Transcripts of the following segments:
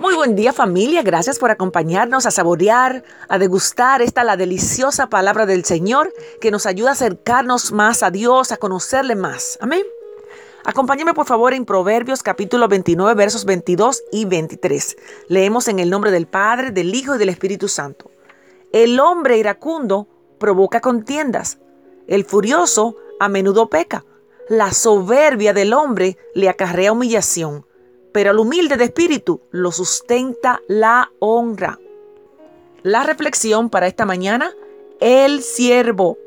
Muy buen día familia, gracias por acompañarnos a saborear, a degustar esta la deliciosa palabra del Señor que nos ayuda a acercarnos más a Dios, a conocerle más. Amén. Acompáñeme por favor en Proverbios capítulo 29 versos 22 y 23. Leemos en el nombre del Padre, del Hijo y del Espíritu Santo. El hombre iracundo provoca contiendas, el furioso a menudo peca, la soberbia del hombre le acarrea humillación pero al humilde de espíritu lo sustenta la honra. La reflexión para esta mañana, el siervo.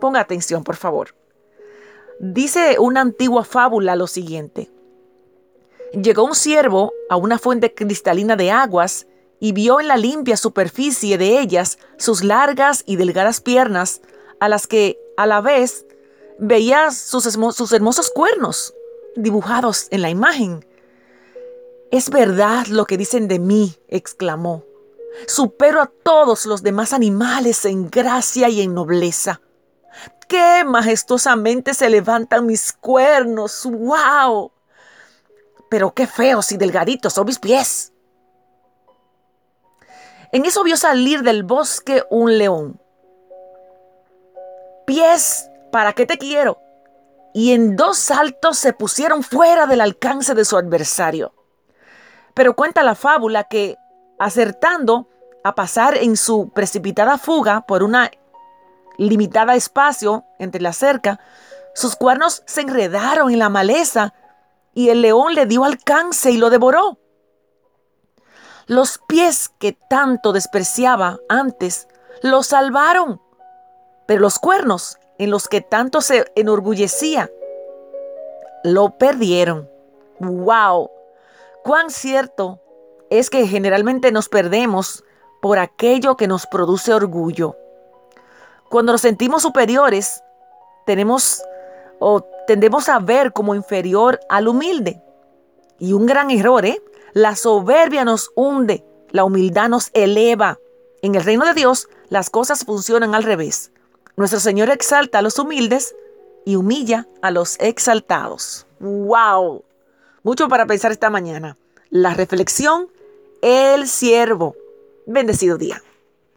Ponga atención, por favor. Dice una antigua fábula lo siguiente. Llegó un siervo a una fuente cristalina de aguas y vio en la limpia superficie de ellas sus largas y delgadas piernas, a las que a la vez veía sus, sus hermosos cuernos dibujados en la imagen es verdad lo que dicen de mí, exclamó. Supero a todos los demás animales en gracia y en nobleza. ¡Qué majestuosamente se levantan mis cuernos! ¡Wow! Pero qué feos y delgaditos son mis pies. En eso vio salir del bosque un león. Pies, ¿para qué te quiero? Y en dos saltos se pusieron fuera del alcance de su adversario. Pero cuenta la fábula que, acertando a pasar en su precipitada fuga por una limitada espacio entre la cerca, sus cuernos se enredaron en la maleza y el león le dio alcance y lo devoró. Los pies que tanto despreciaba antes lo salvaron, pero los cuernos en los que tanto se enorgullecía lo perdieron. ¡Wow! Cuán cierto es que generalmente nos perdemos por aquello que nos produce orgullo. Cuando nos sentimos superiores, tenemos o tendemos a ver como inferior al humilde. Y un gran error, ¿eh? La soberbia nos hunde, la humildad nos eleva. En el reino de Dios, las cosas funcionan al revés. Nuestro Señor exalta a los humildes y humilla a los exaltados. ¡Wow! Mucho para pensar esta mañana. La reflexión, el siervo. Bendecido día.